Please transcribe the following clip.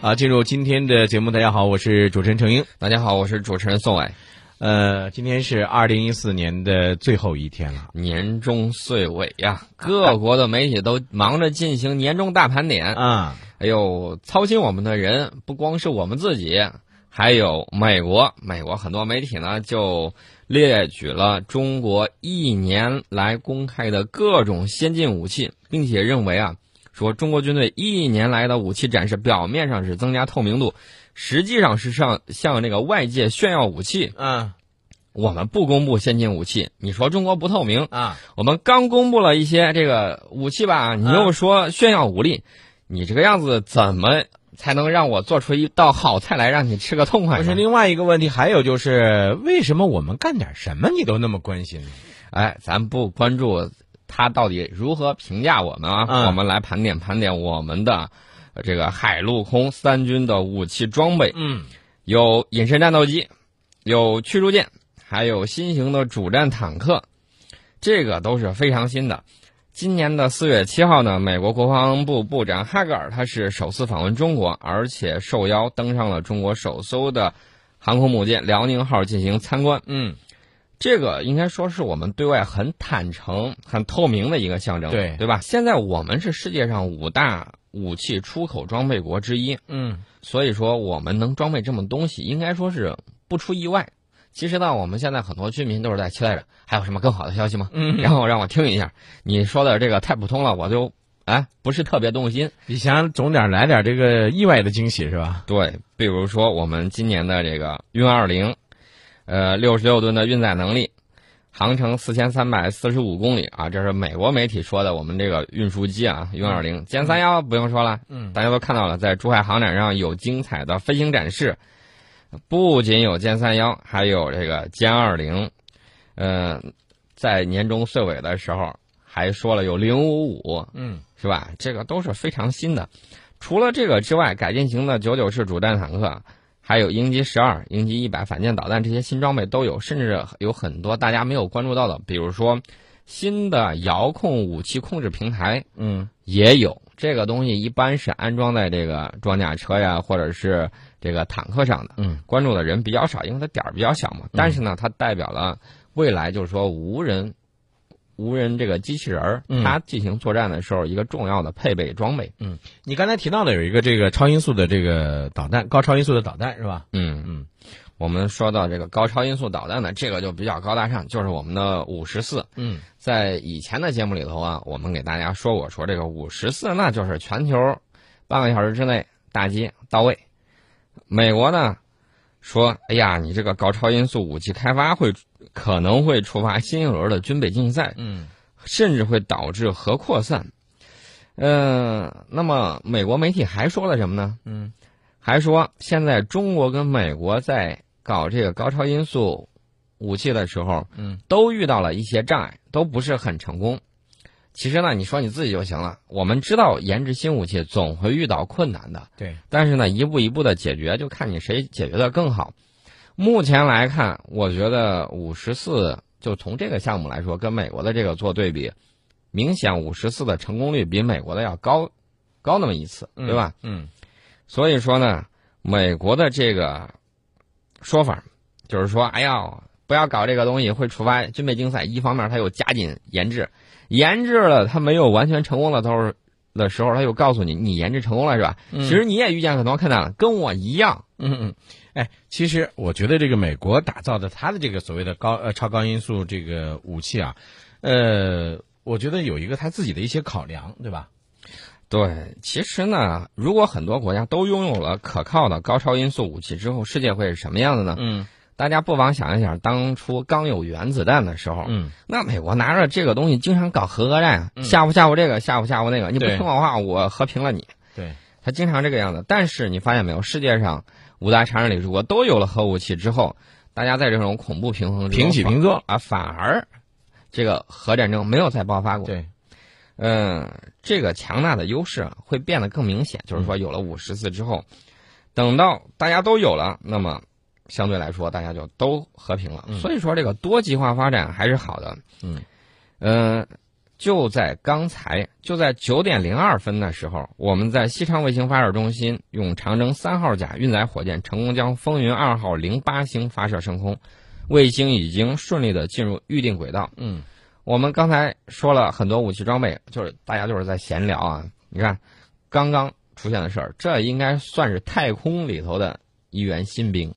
啊，进入今天的节目，大家好，我是主持人程英。大家好，我是主持人宋伟。呃，今天是二零一四年的最后一天了，年终岁尾呀，各国的媒体都忙着进行年终大盘点啊。哎呦，操心我们的人不光是我们自己，还有美国。美国很多媒体呢就列举了中国一年来公开的各种先进武器，并且认为啊。说中国军队一年来的武器展示，表面上是增加透明度，实际上是向向那个外界炫耀武器。嗯，我们不公布先进武器，你说中国不透明啊？我们刚公布了一些这个武器吧，你又说炫耀武力，你这个样子怎么才能让我做出一道好菜来让你吃个痛快？不是另外一个问题，还有就是为什么我们干点什么你都那么关心？哎，咱不关注。他到底如何评价我们啊？我们来盘点盘点我们的这个海陆空三军的武器装备。嗯，有隐身战斗机，有驱逐舰，还有新型的主战坦克，这个都是非常新的。今年的四月七号呢，美国国防部部长哈格尔他是首次访问中国，而且受邀登上了中国首艘的航空母舰辽宁号进行参观。嗯。这个应该说是我们对外很坦诚、很透明的一个象征，对对吧？现在我们是世界上五大武器出口装备国之一，嗯，所以说我们能装备这么东西，应该说是不出意外。其实呢，我们现在很多居民都是在期待着，还有什么更好的消息吗？嗯，然后让我听一下，你说的这个太普通了，我就哎不是特别动心。你想总点来点这个意外的惊喜是吧？对，比如说我们今年的这个运二零。呃，六十六吨的运载能力，航程四千三百四十五公里啊，这是美国媒体说的。我们这个运输机啊，运二零歼三幺不用说了，嗯，大家都看到了，在珠海航展上有精彩的飞行展示，不仅有歼三幺，还有这个歼二零，呃，在年终岁尾的时候还说了有零五五，嗯，是吧？这个都是非常新的。除了这个之外，改进型的九九式主战坦克。还有鹰击十二、鹰击一百反舰导弹这些新装备都有，甚至有很多大家没有关注到的，比如说新的遥控武器控制平台，嗯，也有这个东西，一般是安装在这个装甲车呀，或者是这个坦克上的，嗯，关注的人比较少，因为它点儿比较小嘛。但是呢，它代表了未来，就是说无人。无人这个机器人儿，它进行作战的时候一个重要的配备装备。嗯，你刚才提到的有一个这个超音速的这个导弹，高超音速的导弹是吧？嗯嗯，我们说到这个高超音速导弹呢，这个就比较高大上，就是我们的五十四。嗯，在以前的节目里头啊，我们给大家说过，说这个五十四那就是全球半个小时之内打击到位。美国呢说，哎呀，你这个高超音速武器开发会。可能会触发新一轮的军备竞赛，嗯，甚至会导致核扩散。嗯，那么美国媒体还说了什么呢？嗯，还说现在中国跟美国在搞这个高超音速武器的时候，嗯，都遇到了一些障碍，都不是很成功。其实呢，你说你自己就行了。我们知道研制新武器总会遇到困难的，对。但是呢，一步一步的解决，就看你谁解决的更好。目前来看，我觉得五十四就从这个项目来说，跟美国的这个做对比，明显五十四的成功率比美国的要高，高那么一次，对吧？嗯。所以说呢，美国的这个说法，就是说，哎呀，不要搞这个东西，会触发军备竞赛。一方面，他又加紧研制，研制了，他没有完全成功的时候的时候，他又告诉你，你研制成功了，是吧？其实你也遇见很多困难了，跟我一样。嗯嗯。哎，其实我觉得这个美国打造的它的这个所谓的高呃超高音速这个武器啊，呃，我觉得有一个他自己的一些考量，对吧？对，其实呢，如果很多国家都拥有了可靠的高超音速武器之后，世界会是什么样的呢？嗯，大家不妨想一想，当初刚有原子弹的时候，嗯，那美国拿着这个东西经常搞核讹战，吓唬吓唬这个，吓唬吓唬那个，你不听我话，我和平了你。对，他经常这个样子。但是你发现没有，世界上。五大常任理事国都有了核武器之后，大家在这种恐怖平衡中平起平坐啊，反而这个核战争没有再爆发过。对，嗯，这个强大的优势会变得更明显。就是说，有了五十次之后，等到大家都有了，那么相对来说大家就都和平了。所以说，这个多极化发展还是好的。嗯，嗯，就在刚才，就在九点零二分的时候，我们在西昌卫星发射中心用长征三号甲运载火箭成功将风云二号零八星发射升空，卫星已经顺利的进入预定轨道。嗯，我们刚才说了很多武器装备，就是大家就是在闲聊啊。你看，刚刚出现的事儿，这应该算是太空里头的一员新兵。